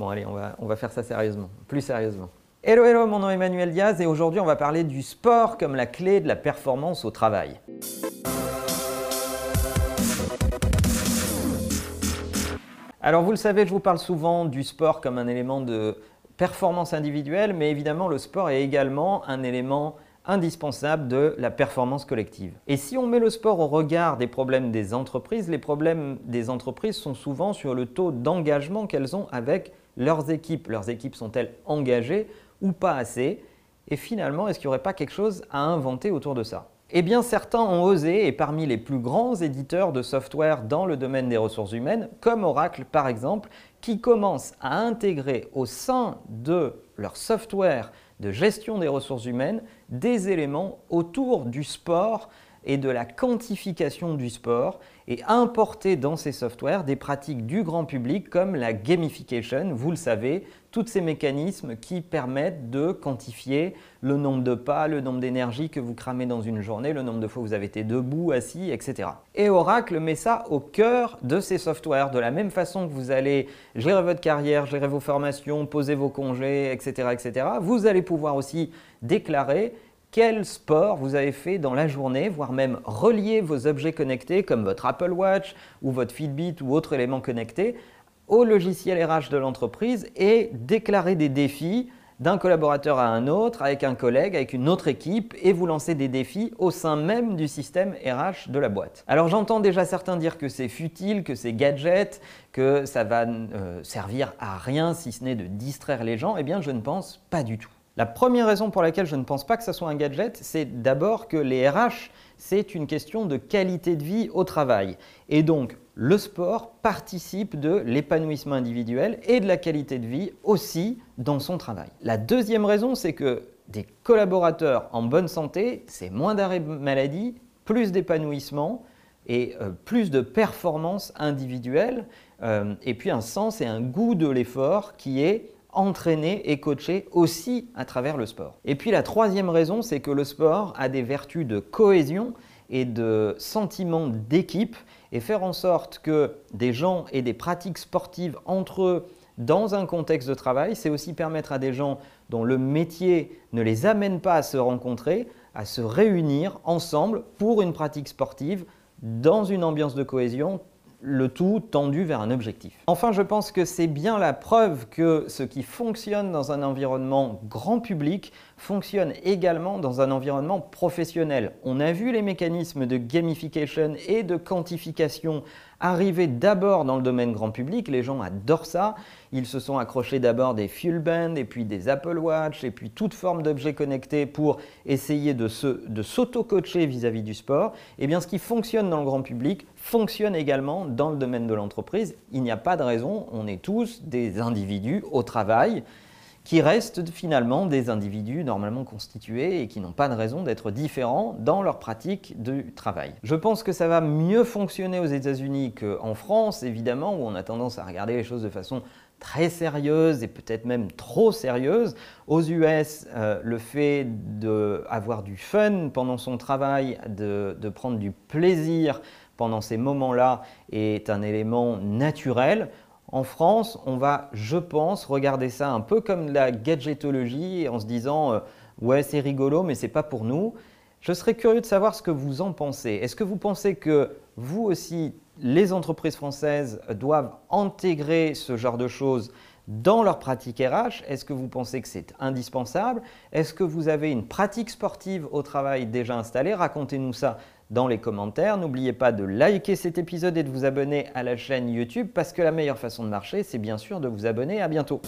Bon, allez, on va, on va faire ça sérieusement, plus sérieusement. Hello, hello, mon nom est Emmanuel Diaz et aujourd'hui on va parler du sport comme la clé de la performance au travail. Alors vous le savez, je vous parle souvent du sport comme un élément de performance individuelle, mais évidemment le sport est également un élément indispensable de la performance collective. Et si on met le sport au regard des problèmes des entreprises, les problèmes des entreprises sont souvent sur le taux d'engagement qu'elles ont avec leurs équipes. Sont-elles engagées ou pas assez Et finalement, est-ce qu'il n'y aurait pas quelque chose à inventer autour de ça eh bien, certains ont osé, et parmi les plus grands éditeurs de software dans le domaine des ressources humaines, comme Oracle par exemple, qui commencent à intégrer au sein de leur software de gestion des ressources humaines des éléments autour du sport et de la quantification du sport et importer dans ces softwares des pratiques du grand public comme la gamification, vous le savez, tous ces mécanismes qui permettent de quantifier le nombre de pas, le nombre d'énergie que vous cramez dans une journée, le nombre de fois où vous avez été debout, assis, etc. Et Oracle met ça au cœur de ces softwares, de la même façon que vous allez gérer votre carrière, gérer vos formations, poser vos congés, etc., etc. Vous allez pouvoir aussi déclarer quel sport vous avez fait dans la journée, voire même relier vos objets connectés comme votre Apple Watch ou votre Fitbit ou autre élément connecté au logiciel RH de l'entreprise et déclarer des défis d'un collaborateur à un autre, avec un collègue, avec une autre équipe, et vous lancer des défis au sein même du système RH de la boîte. Alors j'entends déjà certains dire que c'est futile, que c'est gadget, que ça va euh, servir à rien si ce n'est de distraire les gens. Eh bien je ne pense pas du tout. La première raison pour laquelle je ne pense pas que ce soit un gadget, c'est d'abord que les RH, c'est une question de qualité de vie au travail. Et donc, le sport participe de l'épanouissement individuel et de la qualité de vie aussi dans son travail. La deuxième raison, c'est que des collaborateurs en bonne santé, c'est moins d'arrêt maladie, plus d'épanouissement et euh, plus de performance individuelle, euh, et puis un sens et un goût de l'effort qui est entraîner et coacher aussi à travers le sport. Et puis la troisième raison, c'est que le sport a des vertus de cohésion et de sentiment d'équipe et faire en sorte que des gens aient des pratiques sportives entre eux dans un contexte de travail, c'est aussi permettre à des gens dont le métier ne les amène pas à se rencontrer, à se réunir ensemble pour une pratique sportive dans une ambiance de cohésion le tout tendu vers un objectif. Enfin, je pense que c'est bien la preuve que ce qui fonctionne dans un environnement grand public fonctionne également dans un environnement professionnel. On a vu les mécanismes de gamification et de quantification arriver d'abord dans le domaine grand public, les gens adorent ça, ils se sont accrochés d'abord des Fuel Band et puis des Apple Watch et puis toute forme d'objets connectés pour essayer de s'auto-coacher vis-à-vis du sport. Et eh bien ce qui fonctionne dans le grand public fonctionne également dans le domaine de l'entreprise. Il n'y a pas de raison, on est tous des individus au travail qui restent finalement des individus normalement constitués et qui n'ont pas de raison d'être différents dans leur pratique du travail. Je pense que ça va mieux fonctionner aux États-Unis qu'en France, évidemment, où on a tendance à regarder les choses de façon très sérieuse et peut-être même trop sérieuse. Aux US, euh, le fait d'avoir du fun pendant son travail, de, de prendre du plaisir pendant ces moments-là est un élément naturel. En France, on va, je pense, regarder ça un peu comme la gadgetologie en se disant euh, ouais c'est rigolo mais c'est pas pour nous. Je serais curieux de savoir ce que vous en pensez. Est-ce que vous pensez que vous aussi, les entreprises françaises doivent intégrer ce genre de choses dans leur pratique RH Est-ce que vous pensez que c'est indispensable? Est-ce que vous avez une pratique sportive au travail déjà installée? Racontez-nous ça dans les commentaires. N'oubliez pas de liker cet épisode et de vous abonner à la chaîne YouTube parce que la meilleure façon de marcher, c'est bien sûr de vous abonner. À bientôt.